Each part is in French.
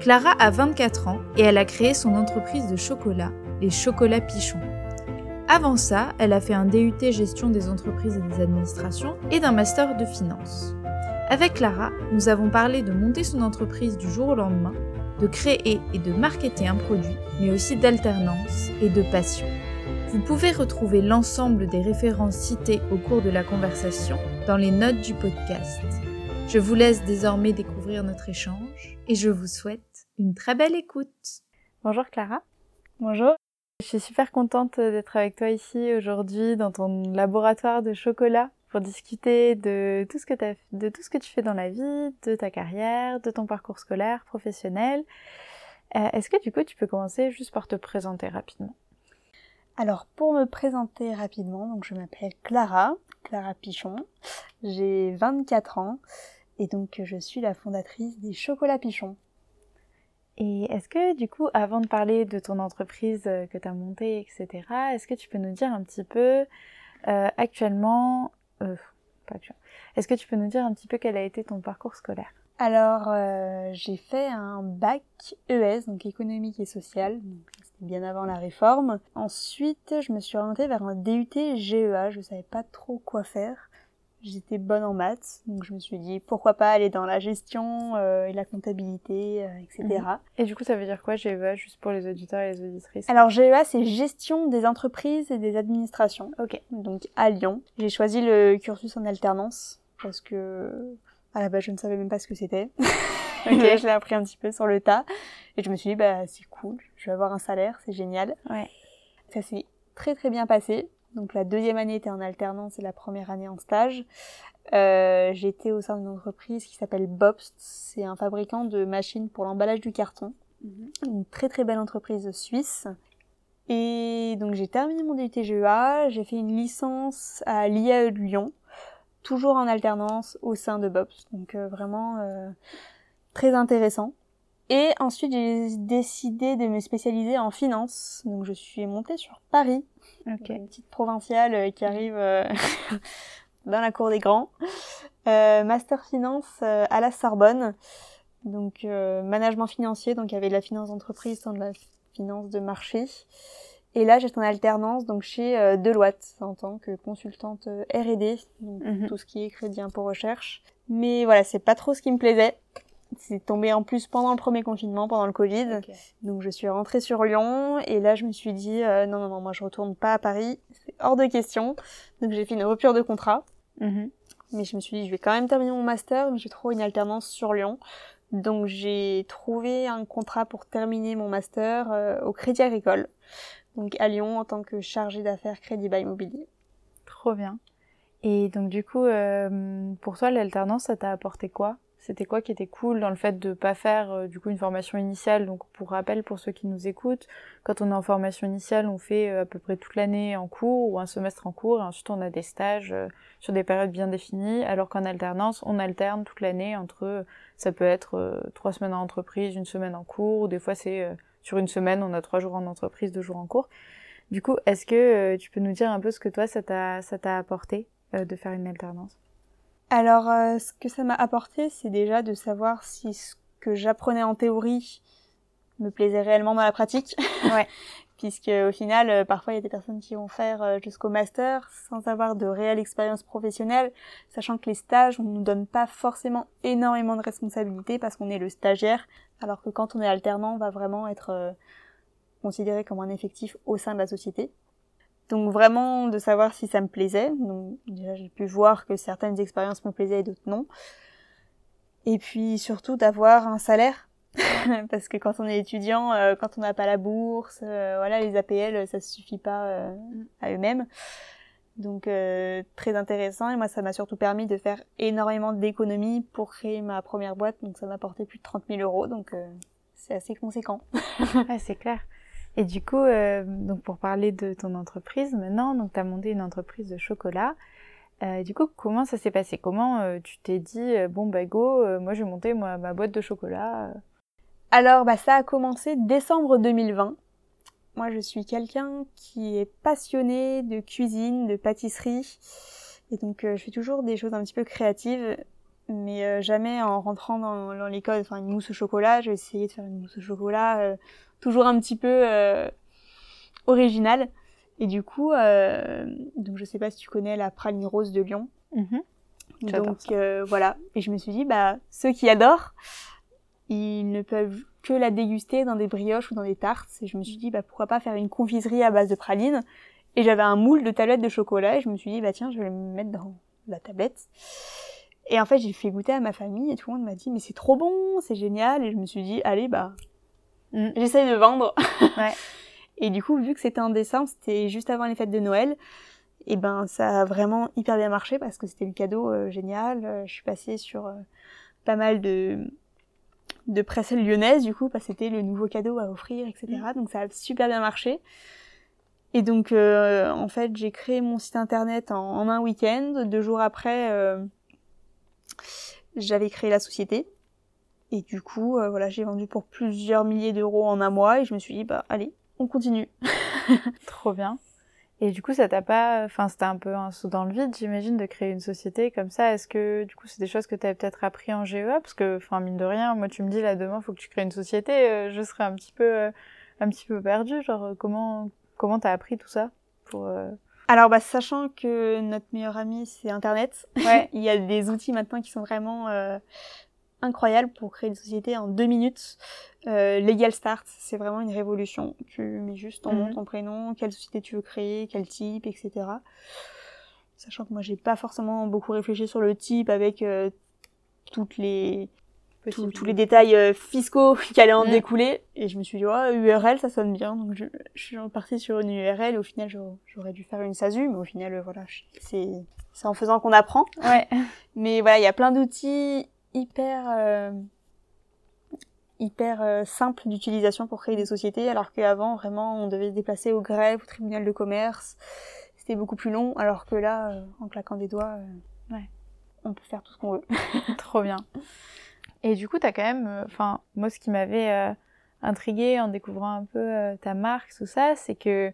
Clara a 24 ans et elle a créé son entreprise de chocolat, les Chocolats Pichons. Avant ça, elle a fait un DUT gestion des entreprises et des administrations et d'un master de finance. Avec Clara, nous avons parlé de monter son entreprise du jour au lendemain, de créer et de marketer un produit, mais aussi d'alternance et de passion. Vous pouvez retrouver l'ensemble des références citées au cours de la conversation dans les notes du podcast. Je vous laisse désormais découvrir notre échange et je vous souhaite une très belle écoute. Bonjour Clara. Bonjour. Je suis super contente d'être avec toi ici aujourd'hui dans ton laboratoire de chocolat pour discuter de tout ce que de tout ce que tu fais dans la vie, de ta carrière, de ton parcours scolaire, professionnel. Euh, est-ce que du coup tu peux commencer juste par te présenter rapidement? Alors pour me présenter rapidement, donc je m'appelle Clara, Clara Pichon. J'ai 24 ans et donc je suis la fondatrice des Chocolats Pichons. Et est-ce que du coup, avant de parler de ton entreprise euh, que tu as montée, etc., est-ce que tu peux nous dire un petit peu euh, actuellement, euh, pas est-ce que tu peux nous dire un petit peu quel a été ton parcours scolaire? Alors, euh, j'ai fait un bac ES, donc économique et social, c'était bien avant la réforme. Ensuite, je me suis orientée vers un DUT GEA, je savais pas trop quoi faire j'étais bonne en maths, donc je me suis dit pourquoi pas aller dans la gestion euh, et la comptabilité, euh, etc. Mhm. Et du coup, ça veut dire quoi GEA, juste pour les auditeurs et les auditrices? Alors GEA, c'est gestion des entreprises et des administrations. Ok. Donc à Lyon. J'ai choisi le cursus en alternance parce que à la base, je ne savais même pas ce que c'était. ok. je l'ai appris un petit peu sur le tas et je me suis dit bah c'est cool, je vais avoir un salaire, c'est génial. Ouais. Ça s'est très très bien passé. Donc la deuxième année était en alternance et la première année en stage. Euh, J'étais au sein d'une entreprise qui s'appelle Bobst. C'est un fabricant de machines pour l'emballage du carton. Mhm. Une très très belle entreprise suisse. Et donc j'ai terminé mon DUT GEA, j'ai fait une licence à l'IAE de Lyon, toujours en alternance au sein de Bobst. Donc euh, vraiment euh, très intéressant. Et ensuite, j'ai décidé de me spécialiser en finance. Donc, je suis montée sur Paris, une petite provinciale euh, qui arrive euh, dans la cour des grands. Euh, master finance euh, à la Sorbonne. Donc, management financier. Donc, il y avait de la finance d'entreprise, de la finance de marché. Et là, j'étais en alternance donc chez Deloitte en tant que consultante R&D, donc mhm. tout ce qui est crédit impôt recherche. Mais voilà, c'est pas trop ce qui me plaisait. C'est tombé en plus pendant le premier confinement, pendant le Covid. Donc je suis rentrée sur Lyon et là je me suis dit euh, non non non moi je retourne pas à Paris, c'est hors de question. Donc j'ai fait une rupture de contrat. Mhm. Mais je me suis dit je vais quand même terminer mon master, mais j'ai trouvé une alternance sur Lyon. Donc j'ai trouvé un contrat pour terminer mon master euh, au Crédit Agricole. Donc à Lyon en tant que chargée d'affaires Crédit Bail Immobilier. Trop bien. Et donc du coup, euh, pour toi, l'alternance, ça t'a apporté quoi? C'était quoi qui était cool dans le fait de pas faire euh, du coup une formation initiale? Donc pour rappel pour ceux qui nous écoutent, quand on est en formation initiale, on fait euh, à peu près toute l'année en cours ou un semestre en cours et ensuite on a des stages euh, sur des périodes bien définies alors qu'en alternance, on alterne toute l'année entre ça peut être trois semaines en entreprise, une semaine en cours ou des fois c'est sur une semaine, on a trois jours en entreprise, deux jours en cours. Du coup, est-ce que tu peux nous dire un peu ce que toi ça t'a apporté de faire une alternance? Alors, euh, ce que ça m'a apporté, c'est déjà de savoir si ce que j'apprenais en théorie me plaisait réellement dans la pratique. Ouais. Puisque au final, euh, parfois il y a des personnes qui vont faire euh, jusqu'au master sans avoir de réelle expérience professionnelle, sachant que les stages, on nous donne pas forcément énormément de responsabilités parce qu'on est le stagiaire, alors que quand on est alternant, on va vraiment être considéré comme un effectif au sein de la société. Donc vraiment de savoir si ça me plaisait. Donc déjà j'ai pu voir que certaines expériences me plaisaient et d'autres non. Et puis surtout d'avoir un salaire parce que quand on est étudiant, euh, quand on n'a pas la bourse, euh, voilà les APL ça suffit pas euh, à eux-mêmes. Donc très intéressant et moi ça m'a surtout permis de faire énormément d'économies pour créer ma première boîte donc ça m'a apporté plus de 30 000 euros donc c'est assez conséquent. c'est clair. Et du coup, euh, donc pour parler de ton entreprise maintenant, donc tu as monté une entreprise de chocolat. Euh, du coup, comment ça s'est passé? Comment euh, tu t'es dit, bon bah go, moi je vais monter ma boîte de chocolat. Alors, bah, ça a commencé décembre 2020. Moi, je suis quelqu'un qui est passionné de cuisine, de pâtisserie. Et donc, je fais toujours des choses un petit peu créatives, mais jamais en rentrant dans, dans l'école. Enfin, une mousse au chocolat, j'ai essayé de faire une mousse au chocolat, toujours un petit peu euh, originale. Et du coup, euh, donc je sais pas si tu connais la praline rose de Lyon. Mhm. Donc euh, voilà. Et je me suis dit, bah, ceux qui adorent, ils ne peuvent que la déguster dans des brioches ou dans des tartes. Et je me suis dit, bah, pourquoi pas faire une confiserie à base de praline. Et j'avais un moule de tablettes de chocolat et je me suis dit, bah tiens, je vais le mettre dans la tablette. Et en fait, j'ai fait goûter à ma famille et tout le monde m'a dit, mais c'est trop bon, c'est génial. Et je me suis dit, allez, bah, Mm. j'essaye de vendre. Ouais. Et du coup, vu que c'était en décembre, c'était juste avant les fêtes de Noël, et ben ça a vraiment hyper bien marché parce que c'était le cadeau euh, génial. Euh, je suis passée sur euh, pas mal de de presse lyonnaise du coup parce que c'était le nouveau cadeau à offrir, etc. Donc ça a super bien marché. Et donc euh, en fait j'ai créé mon site internet en, en un week-end. Deux jours après, j'avais créé la société. Et du coup, euh, voilà, j'ai vendu pour plusieurs milliers d'euros en un mois et je me suis dit bah allez, on continue. Trop bien. Et du coup, ça t'a pas, enfin, c'était un peu un saut dans le vide, j'imagine, de créer une société comme ça. Est-ce que, du coup, c'est des choses que tu avais peut-être appris en GEA Parce que, enfin, mine de rien, moi, tu me dis là demain, faut que tu crées une société, euh, je serais un petit peu, euh, un petit peu perdue. Genre, comment, comment t'as appris tout ça pour euh, Alors, bah, sachant que notre meilleur ami, c'est Internet, Ouais. il y a des outils maintenant qui sont vraiment euh, incroyables pour créer une société en deux minutes. Euh, Legal Start, c'est vraiment une révolution. Tu mets juste ton nom, Mhm. ton prénom, quelle société tu veux créer, quel type, etc. Sachant que moi, j'ai pas forcément beaucoup réfléchi sur le type avec euh, toutes les tous- les détails euh, fiscaux qui allaient en Mm. découler. Et je me suis dit, oh, URL, ça sonne bien. Donc je, je suis partie sur une URL. Au final, j'aurais- dû faire une SASU, mais au final, euh, voilà, c'est c'est en faisant qu'on apprend. Ouais. Mais voilà, il y a plein d'outils hyper euh, hyper euh, simples d'utilisation pour créer des sociétés, alors qu'avant, vraiment, on devait se déplacer au greffe, au tribunal de commerce. C'était beaucoup plus long, alors que là, euh, en claquant des doigts, Ouais. on peut faire tout ce qu'on veut. Trop bien. Et du coup, t'as quand même, enfin, moi, ce qui m'avait intrigué en découvrant un peu ta marque, tout ça, c'est que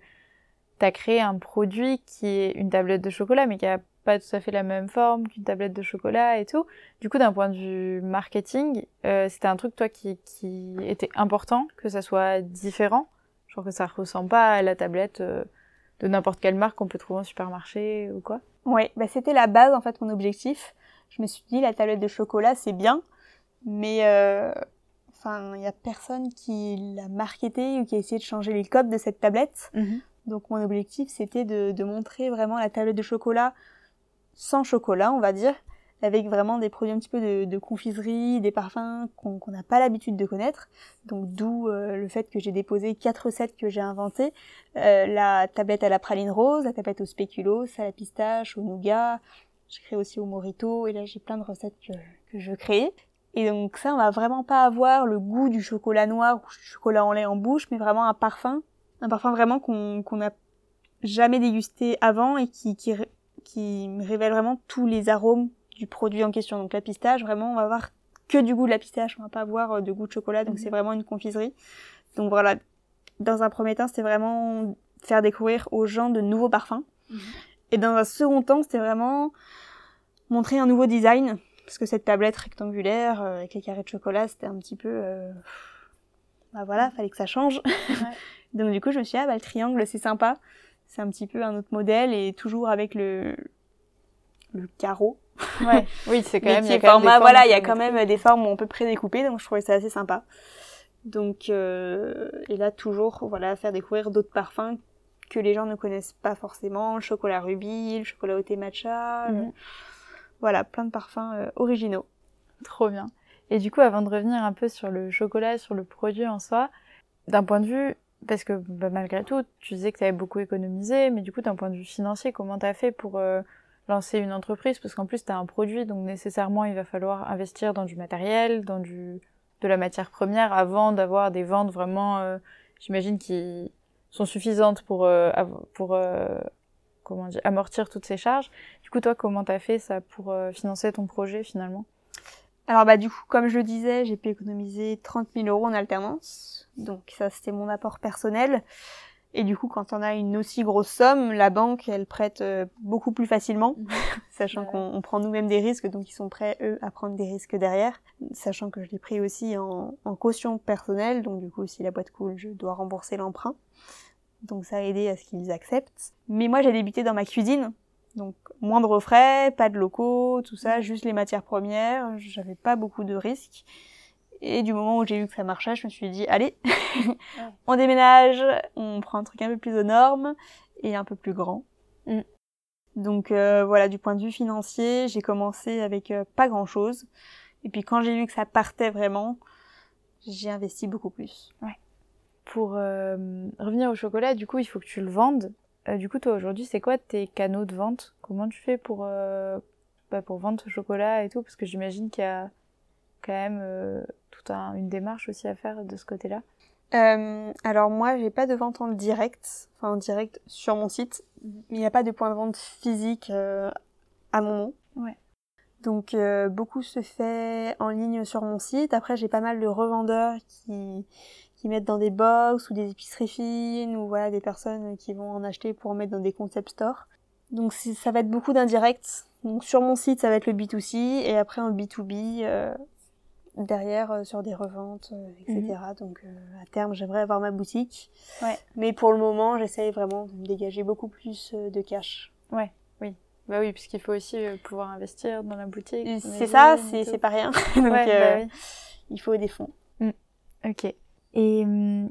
t'as créé un produit qui est une tablette de chocolat, mais qui a pas tout à fait la même forme qu'une tablette de chocolat et tout. Du coup, d'un point de vue marketing, euh, c'était un truc, toi, qui, qui était important, que ça soit différent, genre que ça ressemble pas à la tablette euh, de n'importe quelle marque qu'on peut trouver en supermarché ou quoi? Ouais, bah c'était la base en fait mon objectif. Je me suis dit la tablette de chocolat c'est bien, mais euh, enfin il y a personne qui l'a marketé ou qui a essayé de changer les codes de cette tablette. Donc mon objectif c'était de, de montrer vraiment la tablette de chocolat sans chocolat on va dire, avec vraiment des produits un petit peu de, confiserie, des parfums qu'on n'a pas l'habitude de connaître. Donc d'où euh, le fait que j'ai déposé quatre recettes que j'ai inventées. Euh, la tablette à la praline rose, la tablette au spéculoos, à la pistache, au nougat. J'ai créé aussi au morito et là j'ai plein de recettes que, je veux créer. Et donc ça, on va vraiment pas avoir le goût du chocolat noir ou du chocolat en lait en bouche, mais vraiment un parfum, un parfum vraiment qu'on n'a jamais dégusté avant et qui, qui révèle vraiment tous les arômes du produit en question. Donc la pistache, vraiment, on va avoir que du goût de la pistache, on va pas avoir euh, de goût de chocolat, donc Mhm. c'est vraiment une confiserie. Donc voilà, dans un premier temps, c'était vraiment faire découvrir aux gens de nouveaux parfums. Mhm. Et dans un second temps, c'était vraiment montrer un nouveau design, parce que cette tablette rectangulaire euh, avec les carrés de chocolat, c'était un petit peu... euh, Bah voilà, fallait que ça change. Donc du coup, je me suis dit, ah bah le triangle, c'est sympa. C'est un petit peu un autre modèle, et toujours avec le, le carreau. Ouais. Oui, c'est quand même. il y a quand format, voilà, formes il y a quand même des formes où on peut prédécouper, donc je trouvais ça assez sympa. Donc, euh, et là, toujours, voilà, faire découvrir d'autres parfums que les gens ne connaissent pas forcément, le chocolat rubis, le chocolat au thé matcha, Mhm. euh, voilà, plein de parfums euh, originaux. Trop bien. Et du coup, avant de revenir un peu sur le chocolat, sur le produit en soi, d'un point de vue, parce que bah, malgré tout, tu disais que tu beaucoup économisé, mais du coup, d'un point de vue financier, comment tu as fait pour euh, lancer une entreprise? Parce qu'en plus, tu as un produit, donc nécessairement, il va falloir investir dans du matériel, dans du de la matière première, avant d'avoir des ventes vraiment euh, j'imagine, qui sont suffisantes pour, euh, pour euh, comment dire, amortir toutes ces charges. Du coup, toi, comment t'as fait ça pour financer ton projet finalement? Alors bah du coup, comme je le disais, j'ai pu économiser 30 000 euros en alternance. Donc ça, c'était mon apport personnel. Et du coup, quand on a une aussi grosse somme, la banque, elle prête euh, beaucoup plus facilement, sachant Ouais. qu'on on prend nous-mêmes des risques, donc ils sont prêts, eux, à prendre des risques derrière. Sachant que je l'ai pris aussi en, en caution personnelle, donc du coup, si la boîte coule, je dois rembourser l'emprunt. Donc ça a aidé à ce qu'ils acceptent. Mais moi, j'ai débuté dans ma cuisine, donc moindre frais, pas de locaux, tout ça, juste les matières premières. J'avais pas beaucoup de risques. Et du moment où j'ai vu que ça marchait, je me suis dit allez, on déménage, on prend un truc un peu plus aux normes et un peu plus grand. Mm. Donc euh, voilà, du point de vue financier, j'ai commencé avec euh, pas grand chose. Et puis quand j'ai vu que ça partait vraiment, j'ai investi beaucoup plus. Pour euh, revenir au chocolat, du coup, il faut que tu le vendes. Euh, du coup, toi, aujourd'hui, c'est quoi tes canaux de vente? Comment tu fais pour, euh, bah, pour vendre ce chocolat et tout? Parce que j'imagine qu'il y a quand même euh, toute un- une démarche aussi à faire de ce côté-là. Euh, alors moi, j'ai pas de vente en direct, enfin en direct sur mon site. Il n'y a pas de point de vente physique à mon nom. Ouais. Donc beaucoup se fait en ligne sur mon site. Après, j'ai pas mal de revendeurs qui qui mettent dans des box ou des épiceries fines ou voilà des personnes qui vont en acheter pour en mettre dans des concept stores. Donc ça va être beaucoup d'indirect. Donc sur mon site, ça va être le B2C et après en B2B euh, derrière euh, sur des reventes, euh, etc. Donc euh, à terme, j'aimerais avoir ma boutique. Ouais. Mais pour le moment, j'essaye vraiment de me dégager beaucoup plus de cash. Bah oui, puisqu'il faut aussi pouvoir investir dans la boutique. C'est ça, c'est pas rien. Donc Ouais, bah oui. il faut des fonds. Ok. Et hum,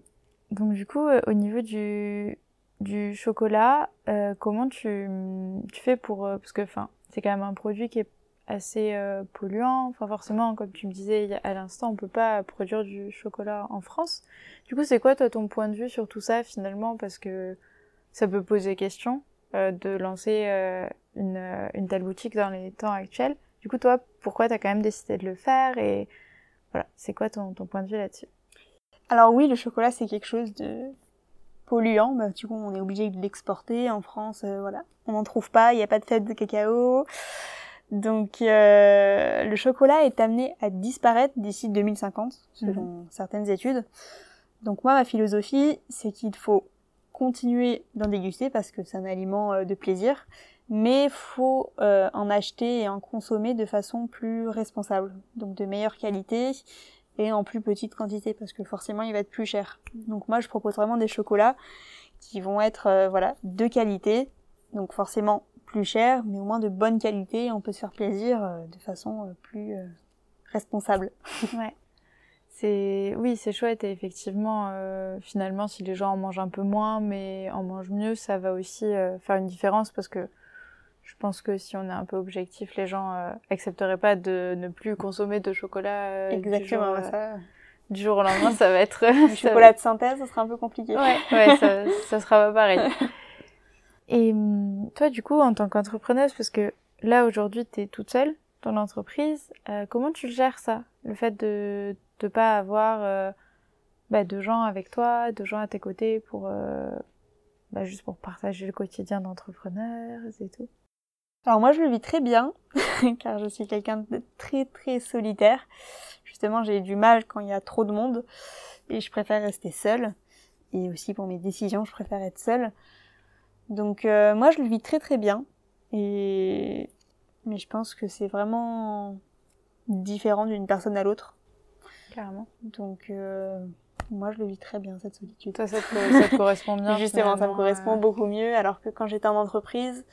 donc du coup, euh, au niveau du, du chocolat, euh, comment tu, tu fais pour... euh, parce que enfin, c'est quand même un produit qui est assez euh, polluant. Enfin forcément, comme tu me disais à l'instant, on peut pas produire du chocolat en France. Du coup, c'est quoi toi ton point de vue sur tout ça finalement? Parce que ça peut poser question euh, de lancer une, une telle boutique dans les temps actuels. Du coup, toi, pourquoi t'as quand même décidé de le faire? Et voilà, c'est quoi ton, ton point de vue là-dessus? Alors oui, le chocolat, c'est quelque chose de polluant. Bah, du coup, on est obligé de l'exporter. En France, euh, voilà, on n'en trouve pas. Il n'y a pas de fête de cacao. Donc, euh, le chocolat est amené à disparaître d'ici 2050, selon certaines études. Donc moi, ma philosophie, c'est qu'il faut continuer d'en déguster parce que c'est un aliment euh, de plaisir, mais faut euh, en acheter et en consommer de façon plus responsable, donc de meilleure qualité en plus petite quantité parce que forcément il va être plus cher. Donc moi, je propose vraiment des chocolats qui vont être euh, voilà de qualité, donc forcément plus cher, mais au moins de bonne qualité. et On peut se faire plaisir euh, de façon euh, plus responsable. Ouais. C'est oui, c'est chouette et effectivement, finalement, si les gens en mangent un peu moins, mais en mangent mieux, ça va aussi faire une différence parce que je pense que si on est un peu objectif, les gens euh, accepteraient pas de ne plus consommer de chocolat euh, Exactement, du, jour, euh, ça. du jour au lendemain, ça va être Le chocolat de synthèse, ça sera un peu compliqué. Ouais, ouais, ça, ça sera pas pareil. Et hum, toi, du coup, en tant qu'entrepreneuse, parce que là, aujourd'hui, tu es toute seule dans l'entreprise, euh, comment tu gères ça Le fait de ne pas avoir euh, bah, de gens avec toi, de gens à tes côtés pour euh, bah, juste pour partager le quotidien d'entrepreneur et tout? Alors moi je le vis très bien car je suis quelqu'un de très très solitaire. Justement j'ai du mal quand il y a trop de monde et je préfère rester seule. Et aussi pour mes décisions je préfère être seule. Donc euh, moi je le vis très très bien. Et mais je pense que c'est vraiment différent d'une personne à l'autre. Carrément. Donc euh, moi je le vis très bien cette solitude. Toi, ça te, ça te correspond bien. Justement, ça me correspond euh, beaucoup mieux, alors que quand j'étais en entreprise,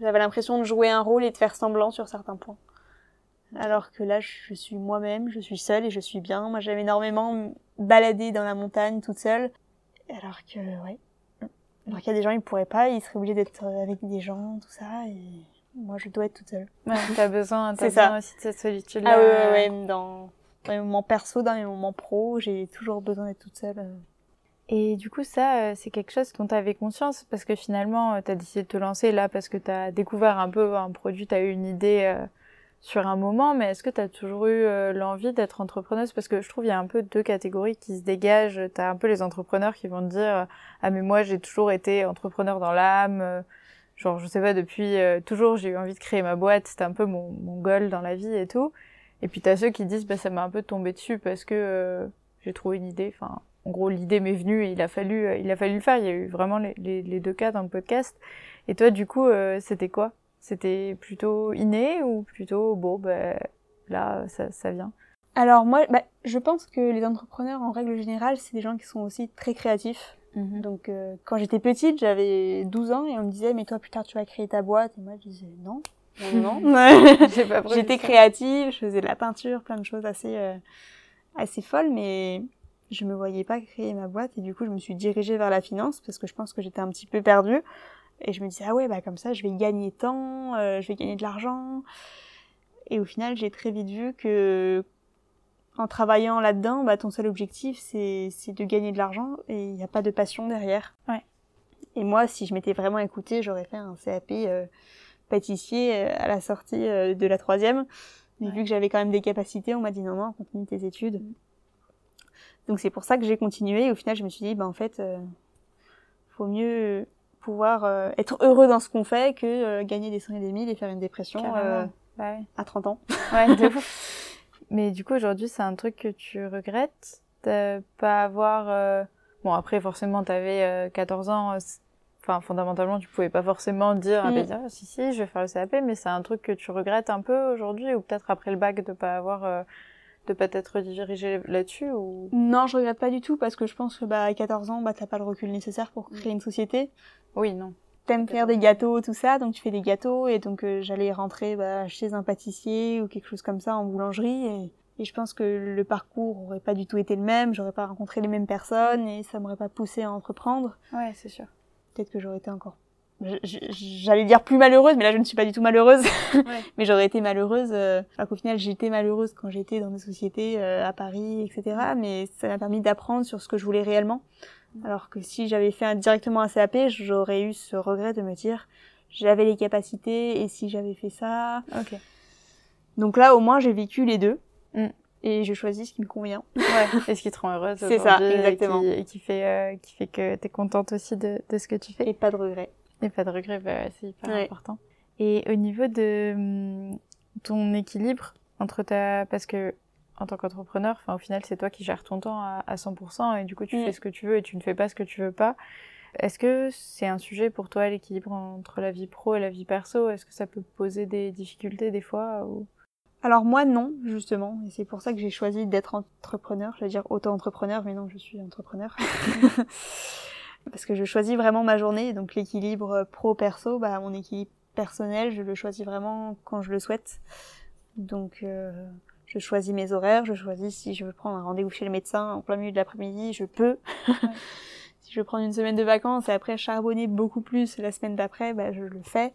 j'avais l'impression de jouer un rôle et de faire semblant sur certains points. Alors que là, je suis moi-même, je suis seule et je suis bien. Moi, j'avais énormément baladé dans la montagne toute seule. Alors que, ouais. Alors qu'il y a des gens, ils pourraient pas, ils seraient obligés d'être avec des gens, tout ça, et moi, je dois être toute seule. Ouais, t'as besoin, t'as C'est ça. besoin aussi de cette solitude-là. Ah ouais, ouais, ouais, dans, dans mes moments perso, dans mes moments pro, j'ai toujours besoin d'être toute seule. Euh. Et du coup, ça, euh, c'est quelque chose dont tu avais conscience parce que finalement, tu as décidé de te lancer là parce que tu as découvert un peu un produit, tu eu une idée euh, sur un moment, mais est-ce que tu as toujours eu euh, l'envie d'être entrepreneuse? Parce que je trouve il y a un peu deux catégories qui se dégagent. Tu un peu les entrepreneurs qui vont te dire Ah, mais moi, j'ai toujours été entrepreneur dans l'âme. euh, Genre, je sais pas, depuis euh, toujours, j'ai eu envie de créer ma boîte. C'était un peu mon, mon goal dans la vie et tout. Et puis, tu ceux qui disent Bah, ça m'a un peu tombé dessus parce que euh, j'ai trouvé une idée. Enfin, en gros, l'idée m'est venue et il a fallu, euh, il a fallu le faire. Il y a eu vraiment les, les, les deux cas dans le podcast. Et toi, du coup, euh, c'était quoi? C'était plutôt inné ou plutôt bon, ben là, ça, ça vient? Alors moi, bah, je pense que les entrepreneurs, en règle générale, c'est des gens qui sont aussi très créatifs. Donc, Donc euh, quand j'étais petite, j'avais 12 ans et on me disait mais toi plus tard tu vas créer ta boîte et moi je disais non, non, J'étais créative, je faisais de la peinture, plein de choses assez euh, assez folles mais je me voyais pas créer ma boîte et du coup je me suis dirigée vers la finance parce que je pense que j'étais un petit peu perdue et je me disais ah ouais bah comme ça je vais gagner tant, euh, je vais gagner de l'argent et au final j'ai très vite vu que en travaillant là-dedans, bah, ton seul objectif, c'est c'est de gagner de l'argent et il n'y a pas de passion derrière. Ouais. Et moi, si je m'étais vraiment écoutée, j'aurais fait un CAP euh, pâtissier euh, à la sortie euh, de la troisième. Mais Ouais. vu que j'avais quand même des capacités, on m'a dit non, non, continue tes études. Donc c'est pour ça que j'ai continué. Et au final, je me suis dit, bah, en fait, euh, faut mieux pouvoir euh, être heureux dans ce qu'on fait que euh, gagner des cent et des mille et faire une dépression euh, Bah ouais. à 30 ans. Ouais, de ouf. Mais du coup, aujourd'hui, c'est un truc que tu regrettes de pas avoir. Bon, après, forcément, t'avais euh, 14 ans. Enfin, fondamentalement, tu pouvais pas forcément dire, ah, Mm. ben, ah, si, si, je vais faire le CAP, mais c'est un truc que tu regrettes un peu aujourd'hui, ou peut-être après le bac de pas avoir, euh, de pas t'être dirigé là-dessus, ou? Non, je regrette pas du tout parce que je pense que bah, à 14 ans, bah, t'as pas le recul nécessaire pour créer une société. Oui, non. T'aimes faire des gâteaux, tout ça, donc tu fais des gâteaux et donc euh, j'allais rentrer bah, chez un pâtissier ou quelque chose comme ça en boulangerie et, et je pense que le parcours aurait pas du tout été le même, j'aurais pas rencontré les mêmes personnes et ça m'aurait pas poussé à entreprendre. Ouais, c'est sûr. Peut-être que j'aurais été encore, j'allais dire plus malheureuse, mais là je ne suis pas du tout malheureuse. Ouais. mais j'aurais été malheureuse, euh, alors qu'au final j'étais malheureuse quand j'étais dans des sociétés euh, à Paris, etc. Mais ça m'a permis d'apprendre sur ce que je voulais réellement. Alors que si j'avais fait directement un CAP, j'aurais eu ce regret de me dire j'avais les capacités et si j'avais fait ça. Ok. Donc là au moins j'ai vécu les deux Mm. Et je choisis ce qui me convient. Ouais. Et ce qui te rend heureuse C'est ça, et exactement. qui- Et qui, fait, euh, qui fait que t'es contente aussi de, de ce que tu fais. Et pas de regret. Et pas de regret, bah, c'est hyper Ouais. important. Et au niveau de hum, ton équilibre entre ta... Parce que en tant qu'entrepreneur, enfin, au final, c'est toi qui gères ton temps à, à 100% et du coup, tu Mm. fais ce que tu veux et tu ne fais pas ce que tu veux pas. Est-ce que c'est un sujet pour toi, l'équilibre entre la vie pro et la vie perso? Est-ce que ça peut poser des difficultés des fois ou... Alors moi non, justement, et c'est pour ça que j'ai choisi d'être entrepreneur, je veux dire auto-entrepreneur, mais non, je suis entrepreneur. Parce que je choisis vraiment ma journée, donc l'équilibre pro-perso, bah mon équilibre personnel, je le choisis vraiment quand je le souhaite. Donc euh, je choisis mes horaires, je choisis si je veux prendre un rendez-vous chez le médecin en plein milieu de l'après-midi, je peux. si je veux prendre une semaine de vacances et après charbonner beaucoup plus la semaine d'après, bah je le fais.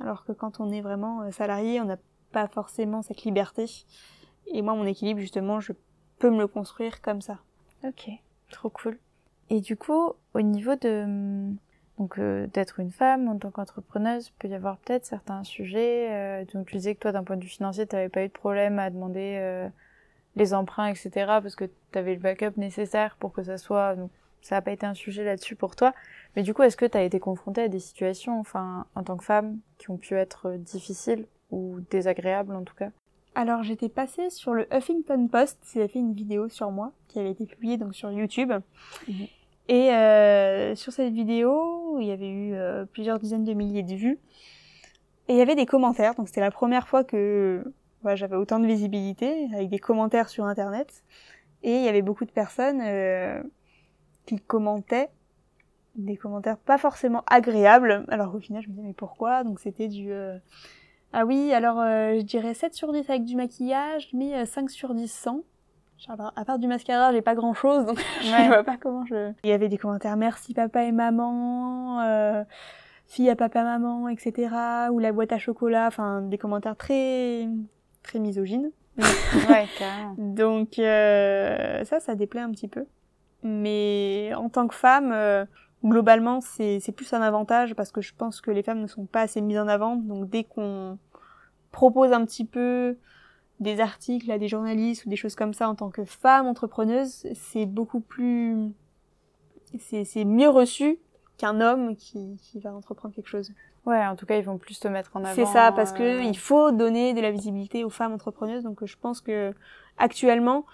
Alors que quand on est vraiment euh, salarié, on n'a pas forcément cette liberté. Et moi, mon équilibre, justement, je peux me le construire comme ça. Ok, trop cool. Et du coup, au niveau de hum, donc euh, d'être une femme en tant qu'entrepreneuse, peut y avoir peut-être certains sujets. euh, donc tu disais que toi, d'un point de vue financier, tu n'avais pas eu de problème à demander euh, les emprunts, etc. Parce que tu avais le backup nécessaire pour que ça soit. Donc ça n'a pas été un sujet là-dessus pour toi. Mais du coup, est-ce que tu as été confrontée à des situations, enfin, en tant que femme, qui ont pu être difficiles? Ou désagréables en tout cas Alors, j'étais passée sur le Huffington Post, qui avait fait une vidéo sur moi, qui avait été publiée donc sur YouTube. Mhm. Et euh, sur cette vidéo, il y avait eu euh, plusieurs dizaines de milliers de vues. Et il y avait des commentaires, donc c'était la première fois que j'avais autant de visibilité, avec des commentaires sur Internet. Et il y avait beaucoup de personnes euh, qui commentaient des commentaires pas forcément agréables. Alors au final, je me disais, mais pourquoi? Donc c'était du... euh, Ah oui, alors euh, je dirais 7 sur 10 avec du maquillage, mais euh, 5 sur 10 sans. Genre, à part du mascara, j'ai pas grand chose, donc Ouais. je vois pas comment je... Il y avait des commentaires merci papa et maman, euh, fille à papa maman, etc. Ou la boîte à chocolat, enfin des commentaires très très misogynes. Ouais, carrément. Donc euh, ça, ça déplaît un petit peu. Mais en tant que femme, euh, globalement, c'est plus un avantage parce que je pense que les femmes ne sont pas assez mises en avant. Donc dès qu'on propose un petit peu des articles à des journalistes ou des choses comme ça en tant que femme entrepreneuse, c'est beaucoup plus, c'est mieux reçu qu'un homme qui, qui va entreprendre quelque chose. Ouais, en tout cas, ils vont plus te mettre en avant. C'est ça, parce euh, que il faut donner de la visibilité aux femmes entrepreneuses. Donc, je pense que actuellement,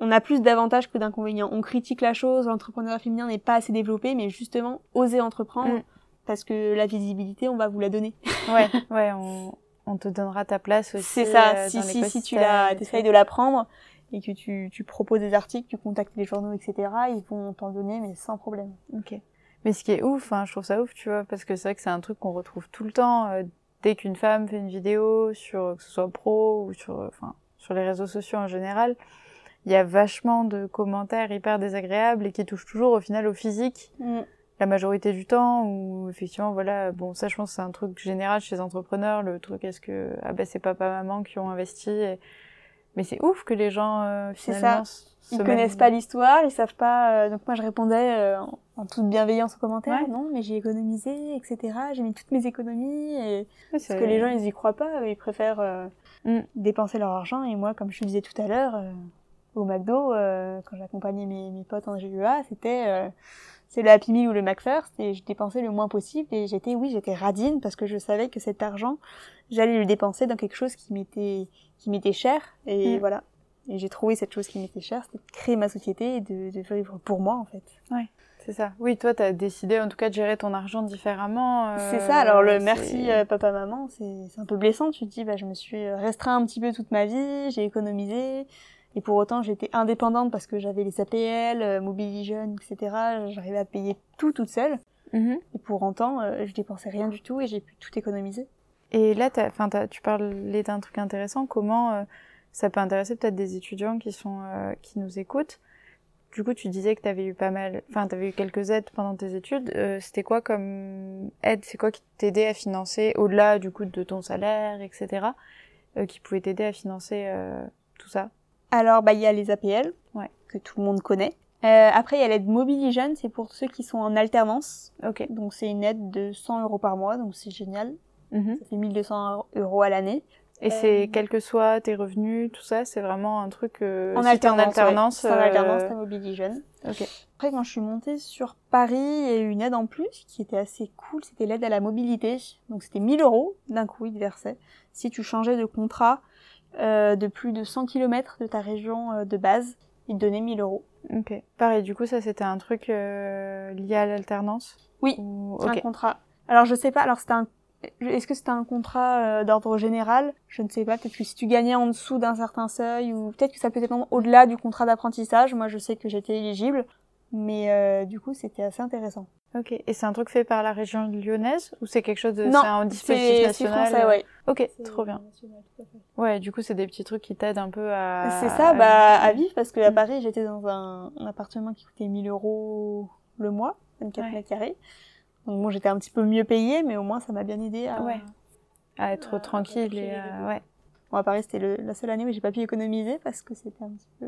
on a plus d'avantages que d'inconvénients. On critique la chose, l'entrepreneuriat féminin n'est pas assez développé, mais justement, oser entreprendre, Mm. parce que la visibilité, on va vous la donner. Ouais, ouais, on, on te donnera ta place aussi. C'est ça. euh, si, dans si, si tu la, t'essayes de l'apprendre et que tu, tu proposes des articles, tu contactes les journaux, etc., ils vont t'en donner, mais sans problème. Ok. Mais ce qui est ouf, hein, je trouve ça ouf, tu vois, parce que c'est vrai que c'est un truc qu'on retrouve tout le temps. euh, dès qu'une femme fait une vidéo, sur que ce soit pro ou sur, euh, enfin, sur les réseaux sociaux en général, il y a vachement de commentaires hyper désagréables et qui touchent toujours au final au physique, la majorité du temps. Ou effectivement, voilà, bon, ça, je pense, c'est un truc général chez les entrepreneurs. Le truc, est-ce que ah ben c'est papa maman qui ont investi, et... mais c'est ouf que les gens euh, finalement se Ils connaissent pas l'histoire, ils savent pas. euh, donc moi je répondais euh, en, toute bienveillance aux commentaires. Ouais. Non, mais j'ai économisé, etc. J'ai mis toutes mes économies. Et... Parce que les gens ils y croient pas, ils préfèrent euh, Mm. dépenser leur argent. Et moi, comme je te disais tout à l'heure, euh, au McDo, euh, quand j'accompagnais mes, mes potes en GUA, c'était euh, c'est le Happy Meal ou le McFirst et je dépensais le moins possible et j'étais oui j'étais radine parce que je savais que cet argent j'allais le dépenser dans quelque chose qui m'était qui m'était cher et Mm. voilà et j'ai trouvé cette chose qui m'était chère c'était de créer ma société et de, de vivre pour moi en fait C'est ça. Oui, toi, t'as décidé en tout cas de gérer ton argent différemment. euh, c'est ça alors le merci euh, papa maman c'est c'est un peu blessant tu te dis bah je me suis restreint un petit peu toute ma vie j'ai économisé et pour autant j'étais indépendante parce que j'avais les APL euh, Mobilision etc j'arrivais à payer tout toute seule Mhm. Et pour autant, euh, je dépensais rien du tout et j'ai pu tout économiser. Et là, tu parlais d'un truc intéressant. Comment euh, ça peut intéresser peut-être des étudiants qui sont euh, qui nous écoutent? Du coup, tu disais que t'avais eu pas mal, enfin, t'avais eu quelques aides pendant tes études. Euh, C'était quoi comme aide? C'est quoi qui t'aidait à financer au-delà du coup de ton salaire, etc. qui pouvait t'aider à financer tout ça? Alors, bah, il y a les APL, Ouais. que tout le monde connaît. Euh, après, il y a l'aide Mobilijeune, c'est pour ceux qui sont en alternance. Ok. Donc, c'est une aide de 100 euros par mois, donc c'est génial. Mhm. Ça fait 1200 euros à l'année. Et c'est quel que soit tes revenus, tout ça, c'est vraiment un truc. euh, En si alternance, en alternance. ouais. En alternance, euh, t'as Mobilijeune. Ok. Après, quand je suis montée sur Paris, il y a eu une aide en plus qui était assez cool. C'était l'aide à la mobilité. Donc, c'était 1000 euros d'un coup, ils te versaient. Si tu changeais de contrat euh, de plus de 100 km de ta région euh, de base, ils te donnaient 1000 euros. Ok. Pareil, du coup, ça c'était un truc euh, lié à l'alternance? Oui, Ou- Un Ok. contrat. Alors, je sais pas. Alors, c'était un. Est-ce que c'était un contrat euh, d'ordre général? Je ne sais pas. Peut-être que si tu gagnais en dessous d'un certain seuil, ou peut-être que ça peut être au-delà du contrat d'apprentissage. Moi, je sais que j'étais éligible, mais euh, du coup, c'était assez intéressant. Ok. Et c'est un truc fait par la région lyonnaise ou c'est quelque chose de. Non, c'est un dispositif national français, euh, ouais. Ok, trop bien. Ouais, du coup, c'est des petits trucs qui t'aident un peu à. C'est ça, à bah, à vivre. parce que à Mm. Paris, j'étais dans un, un appartement qui coûtait 1000 euros le mois, 24 Ouais. mètres carrés. Donc bon, j'étais un petit peu mieux payée, mais au moins, ça m'a bien aidé à... Ouais. À être à- tranquille à et euh, les ouais, Bon, à Paris, c'était le- la seule année où j'ai pas pu économiser, parce que c'était un petit peu...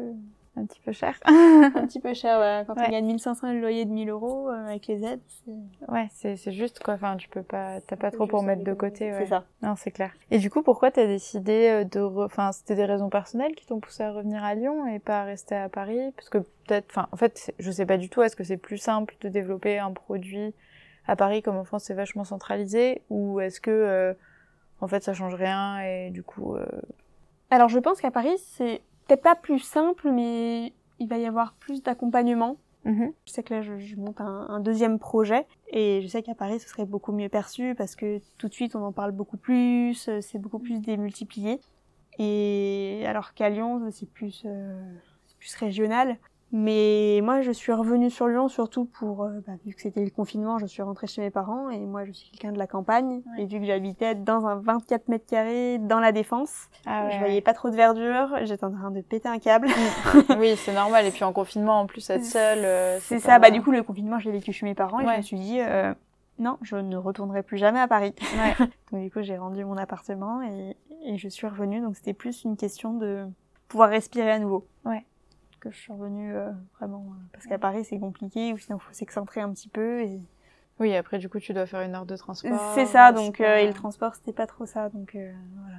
un petit peu cher. un petit peu cher, ouais. Quand Ouais. on gagne 1500 et le loyer de 1000 euros, euh, avec les aides, c'est... ouais, c'est c'est juste quoi. Enfin, tu peux pas, t'as pas trop pour mettre de côté. Ouais. C'est ça. Non, c'est clair. Et du coup, pourquoi t'as décidé euh, de, re- enfin, c'était des raisons personnelles qui t'ont poussé à revenir à Lyon et pas à rester à Paris, parce que peut-être, enfin, en fait, je sais pas du tout. Est-ce que c'est plus simple de développer un produit à Paris comme en France, c'est vachement centralisé, ou est-ce que, euh, en fait, ça change rien et du coup, euh, Alors, je pense qu'à Paris, c'est peut-être pas plus simple, mais il va y avoir plus d'accompagnement. mhm. Je sais que là, je, je monte un, un deuxième projet et je sais qu'à Paris, ce serait beaucoup mieux perçu parce que tout de suite, on en parle beaucoup plus, euh, c'est beaucoup plus démultiplié. Et alors qu'à Lyon, c'est plus, euh, c'est plus régional. Mais moi, je suis revenue sur Lyon surtout pour, euh, bah, vu que c'était le confinement, je suis rentrée chez mes parents et moi, je suis quelqu'un de la campagne. Ouais. Et vu que j'habitais dans un 24 mètres carrés dans la Défense, Ah ouais, je voyais pas trop de verdure, j'étais en train de péter un câble. oui, c'est normal. Et puis en confinement, en plus, être seule, euh, C'est ça, bah du coup le confinement je l'ai vécu chez mes parents et je Ouais. me suis dit euh, non, je ne retournerai plus jamais à Paris. Ouais. donc du coup j'ai rendu mon appartement et, et je suis revenue, donc c'était plus une question de pouvoir respirer à nouveau. Ouais. Que je suis revenue euh, vraiment, euh, parce qu'à Paris c'est compliqué, ou sinon il faut s'excentrer un petit peu. Et... Oui, après, du coup, tu dois faire une heure de transport. C'est ça, donc euh, et le transport c'était pas trop ça, donc euh, voilà.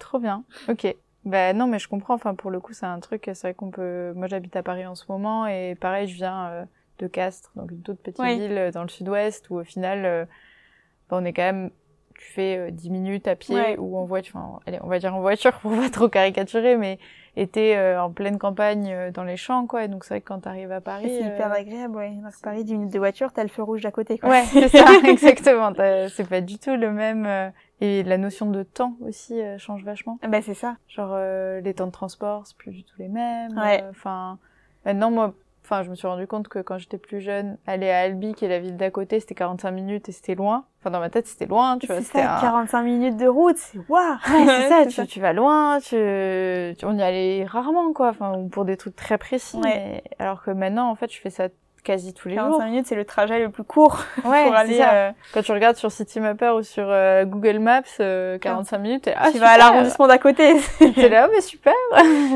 Trop bien. Ok. Bah non, mais je comprends. Enfin, pour le coup, c'est un truc. C'est vrai qu'on peut. Moi, j'habite à Paris en ce moment et pareil, je viens de Castres, donc une toute petite Oui. ville dans le sud-ouest où au final, bah, on est quand même. Tu fais euh, 10 minutes à pied Ouais. ou en voiture. Enfin, allez, on va dire en voiture pour pas trop caricaturer, mais était euh, en pleine campagne euh, dans les champs, quoi. Et donc c'est vrai que quand t'arrives à Paris. C'est euh, hyper agréable, ouais. Dans Paris, 10 minutes de voiture, t'as le feu rouge d'à côté, quoi. Ouais, c'est ça, exactement. T'as- C'est pas du tout le même. euh, Et la notion de temps aussi euh, change vachement. bah, c'est ça. Genre euh, les temps de transport, c'est plus du tout les mêmes. Ouais. Euh, Enfin, maintenant moi, enfin, je me suis rendu compte que quand j'étais plus jeune, aller à Albi, qui est la ville d'à côté, c'était 45 minutes et c'était loin. Enfin, dans ma tête, c'était loin, tu vois. C'est C'était ça, un- 45 minutes de route, c'est waouh! Ouais, c'est ça, tu, tu vas loin, tu, on y allait rarement, quoi. Enfin, ou pour des trucs très précis. Ouais. mais- Alors que maintenant, en fait, je fais ça quasi tous les 45 jours. minutes, c'est le trajet le plus court Ouais, pour aller. ça. euh, Quand tu regardes sur Citymapper ou sur euh, Google Maps, euh, 45 minutes, t'es ah, tu vas à l'arrondissement d'à côté. T'es là, mais super.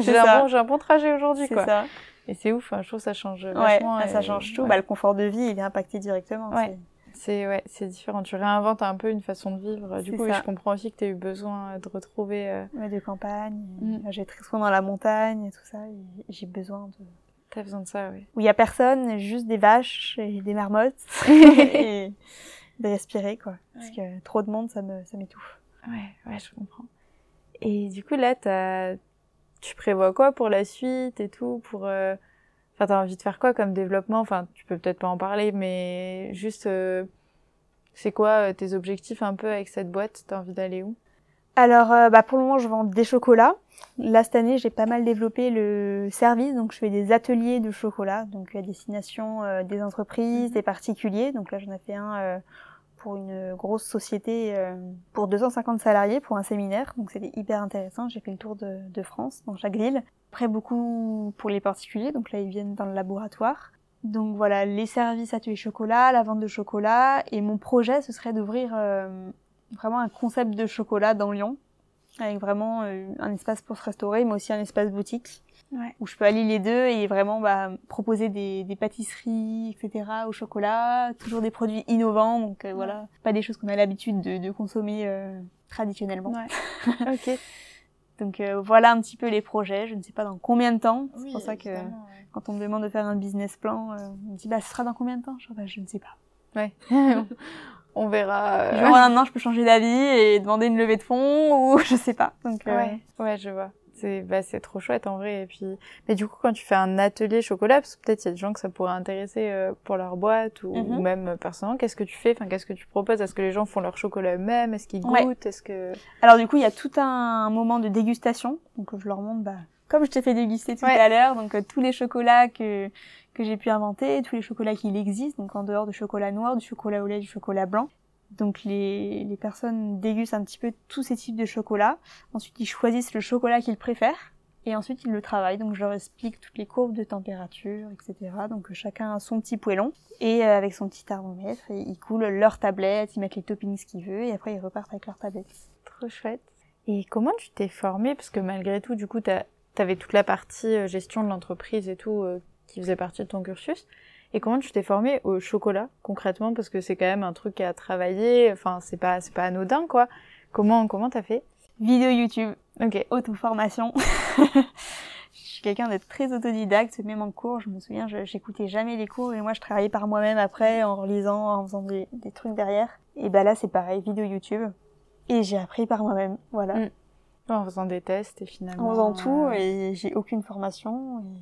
j'ai un bon, un bon trajet aujourd'hui, C'est quoi. ça. Et c'est ouf, hein, je trouve que ça change vachement. ah, ça change tout. ouais. Bah, le confort de vie, il est impacté directement. Ouais. C'est ouais, c'est différent. Tu réinventes un peu une façon de vivre. Du coup, oui, je comprends aussi que tu as eu besoin de retrouver. euh, ouais, de campagne. Mm. J'ai très souvent dans la montagne et tout ça. J'ai besoin de. T'as besoin de ça, oui. Où il y a personne, juste des vaches et des marmottes. et de respirer, quoi. Parce que trop de monde, ça me, ça m'étouffe. Ouais, ouais, je comprends. Et du coup, là, t'as... tu prévois quoi pour la suite et tout pour euh, Enfin, t'as envie de faire quoi comme développement? Enfin, tu peux peut-être pas en parler, mais juste, euh, c'est quoi euh, tes objectifs un peu avec cette boîte? T'as envie d'aller où? Alors, euh, bah, pour le moment, je vends des chocolats. Là, cette année, j'ai pas mal développé le service. Donc, je fais des ateliers de chocolat. Donc, à destination des entreprises, Mhm. des particuliers. Donc là, j'en ai fait un pour une grosse société euh, pour 250 salariés pour un séminaire. Donc, c'était hyper intéressant. J'ai fait le tour de, France, dans chaque ville. Après, beaucoup pour les particuliers. Donc là, ils viennent dans le laboratoire. Donc voilà, les services ateliers chocolat, la vente de chocolat. Et mon projet, ce serait d'ouvrir euh, vraiment un concept de chocolat dans Lyon, avec vraiment euh, un espace pour se restaurer, mais aussi un espace boutique, Ouais. où je peux allier les deux et vraiment bah, proposer des, des pâtisseries, etc. au chocolat, toujours des produits innovants, donc euh, voilà, pas des choses qu'on a l'habitude de, de consommer euh, traditionnellement. Ouais. ok. Donc euh, voilà un petit peu les projets, je ne sais pas dans combien de temps, c'est pour ça que quand on me demande de faire un business plan, euh, on me dit bah ce sera dans combien de temps? Je, bah, je ne sais pas. Ouais. On verra. euh, Genre, en un an, je peux changer d'avis et demander une levée de fonds ou je sais pas. Donc, euh, Ouais, ouais, je vois. C'est bah, c'est trop chouette en vrai. Et puis, mais du coup, quand tu fais un atelier chocolat, parce que peut-être il y a des gens que ça pourrait intéresser euh, pour leur boîte ou, Mhm. ou même euh, personnellement, qu'est-ce que tu fais? Enfin, qu'est-ce que tu proposes? Est-ce que les gens font leur chocolat eux-mêmes? Est-ce qu'ils goûtent? Ouais. Est-ce que Alors du coup, il y a tout un moment de dégustation. Donc je leur montre, bah, comme je t'ai fait déguster tout Ouais. à l'heure, donc euh, tous les chocolats que que j'ai pu inventer, tous les chocolats qui existent, donc en dehors du chocolat noir, du chocolat au lait, du chocolat blanc. Donc les, les personnes dégustent un petit peu tous ces types de chocolat. Ensuite, ils choisissent le chocolat qu'ils préfèrent. Et ensuite, ils le travaillent. Donc, je leur explique toutes les courbes de température, etc. Donc, chacun a son petit poêlon. Et euh, avec son petit thermomètre, ils coulent leur tablette, ils mettent les toppings qu'ils veulent, et après, ils repartent avec leur tablette. trop chouette Et comment tu t'es formée? Parce que malgré tout, du coup, t'as- t'avais toute la partie euh, gestion de l'entreprise et tout euh, qui faisait partie de ton cursus. Et comment tu t'es formée au chocolat concrètement? Parce que c'est quand même un truc à travailler. Enfin, c'est pas c'est pas anodin quoi. Comment comment t'as fait? Vidéo YouTube, Ok. auto-formation. je suis quelqu'un de très autodidacte, même en cours, je me souviens, je- j'écoutais jamais les cours et moi je travaillais par moi-même après en relisant, en faisant des, des trucs derrière. Et bah là c'est pareil, vidéo YouTube. Et j'ai appris par moi-même, voilà. Mm. En faisant des tests et finalement. En faisant tout euh, et j'ai aucune formation et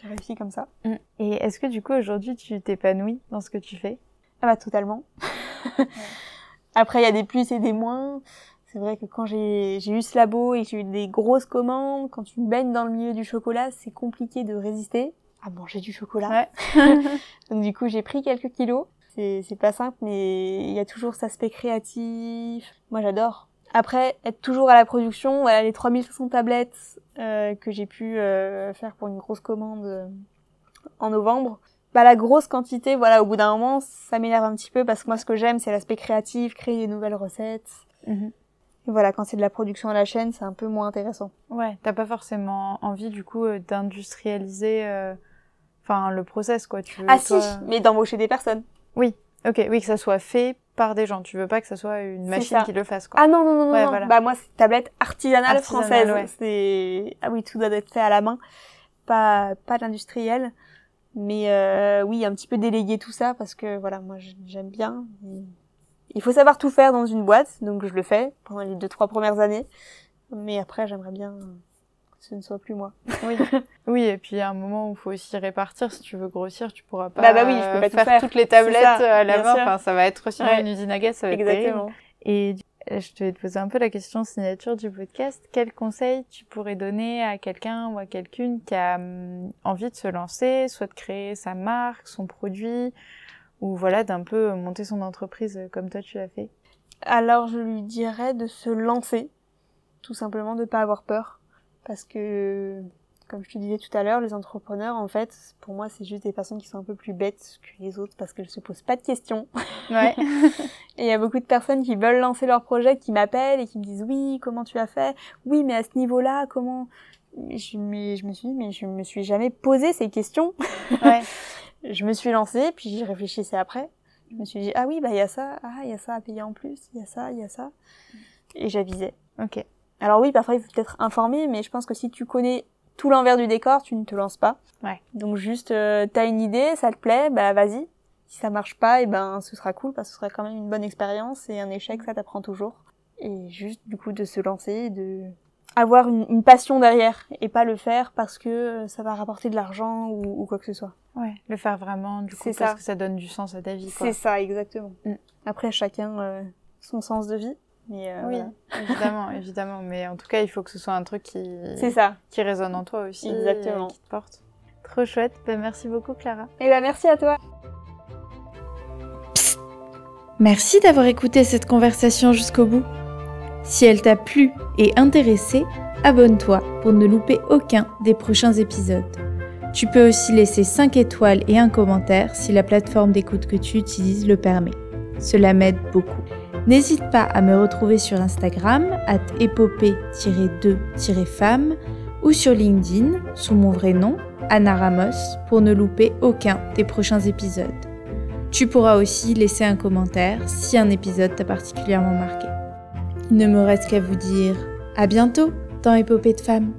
j'ai réussi comme ça. Mm. Et est-ce que du coup aujourd'hui tu t'épanouis dans ce que tu fais? Ah bah totalement. Après il y a des plus et des moins. C'est vrai que quand j'ai eu ce labo et que j'ai eu des grosses commandes, quand tu baignes dans le milieu du chocolat, c'est compliqué de résister à manger du chocolat. Donc du coup j'ai pris quelques kilos. C'est pas simple mais il y a toujours cet aspect créatif. Moi j'adore. Après être toujours à la production, voilà les 3500 tablettes euh, que j'ai pu euh, faire pour une grosse commande euh, en novembre bah, la grosse quantité, voilà, au bout d'un moment, ça m'énerve un petit peu parce que moi, ce que j'aime, c'est l'aspect créatif, créer des nouvelles recettes. Mhm. Et voilà, quand c'est de la production à la chaîne, c'est un peu moins intéressant. Ouais, t'as pas forcément envie du coup euh, d'industrialiser, euh, enfin le process quoi. Tu veux, ah si, mais d'embaucher des personnes. Ok, oui que ça soit fait par des gens. Tu veux pas que ça soit une machine qui le fasse, quoi. Ah non, non, non, non, Ouais, non. voilà. Bah moi, c'est tablette artisanale, Artisanale, française. ouais. C'est... Ah oui, tout doit être fait à la main. Pas, pas d'industriel. Mais euh, oui, un petit peu déléguer tout ça parce que voilà, moi j'aime bien. Il faut savoir tout faire dans une boîte, donc je le fais pendant les deux, trois premières années. Mais après, j'aimerais bien ce ne soit plus moi. Oui. oui, et puis il y a un moment où il faut aussi répartir. Si tu veux grossir, tu pourras pas, Bah, bah oui, je peux euh, pas faire, faire. toutes les tablettes ça, euh, à la main. Enfin, ça va être Ouais. une usine à gaz, ça va être terrible. Exactement. Et euh, je vais te poser un peu la question signature du podcast. Quel conseil tu pourrais donner à quelqu'un ou à quelqu'une qui a hum, envie de se lancer, soit de créer sa marque, son produit, ou voilà, d'un peu monter son entreprise comme toi tu l'as fait? Alors je lui dirais de se lancer, tout simplement de pas avoir peur, parce que comme je te disais tout à l'heure, les entrepreneurs en fait, pour moi c'est juste des personnes qui sont un peu plus bêtes que les autres parce qu'elles se posent pas de questions. Ouais. Et il y a beaucoup de personnes qui veulent lancer leur projet, qui m'appellent et qui me disent oui, comment tu as fait? Oui, mais à ce niveau-là, comment? Je, mais je me suis dit, mais je me suis jamais posé ces questions. ouais. Je me suis lancée, puis j'y réfléchissais après. Je me suis dit, ah oui, bah il y a ça, ah il y a ça à payer en plus, il y a ça, il y a ça. Et j'avisais. Ok. Alors oui, parfois il faut peut-être informer, mais je pense que si tu connais tout l'envers du décor, tu ne te lances pas. Ouais. Donc juste, euh, t'as une idée, ça te plaît, bah vas-y. Si ça marche pas, et ben ce sera cool parce que ce sera quand même une bonne expérience et un échec, ça t'apprend toujours. Et juste du coup de se lancer, et de avoir une, une passion derrière et pas le faire parce que euh, ça va rapporter de l'argent ou, ou quoi que ce soit. Ouais. Le faire vraiment, du coup, parce ça. que ça donne du sens à ta vie. C'est ça, exactement. Mm. Après, chacun euh, son sens de vie. Mais euh, Oui, voilà. évidemment, évidemment. Mais en tout cas, il faut que ce soit un truc qui, c'est ça. qui résonne en toi aussi. Exactement. et qui te porte. Trop chouette. Ben, merci beaucoup, Clara. Et ben merci à toi. Merci d'avoir écouté cette conversation jusqu'au bout. Si elle t'a plu et intéressé, abonne-toi pour ne louper aucun des prochains épisodes. Tu peux aussi laisser 5 étoiles et un commentaire si la plateforme d'écoute que tu utilises le permet. Cela m'aide beaucoup. N'hésite pas à me retrouver sur Instagram, at épopée-2-femme, ou sur LinkedIn, sous mon vrai nom, Anna Ramos, pour ne louper aucun des prochains épisodes. Tu pourras aussi laisser un commentaire si un épisode t'a particulièrement marqué. Il ne me reste qu'à vous dire à bientôt dans Épopée de femmes.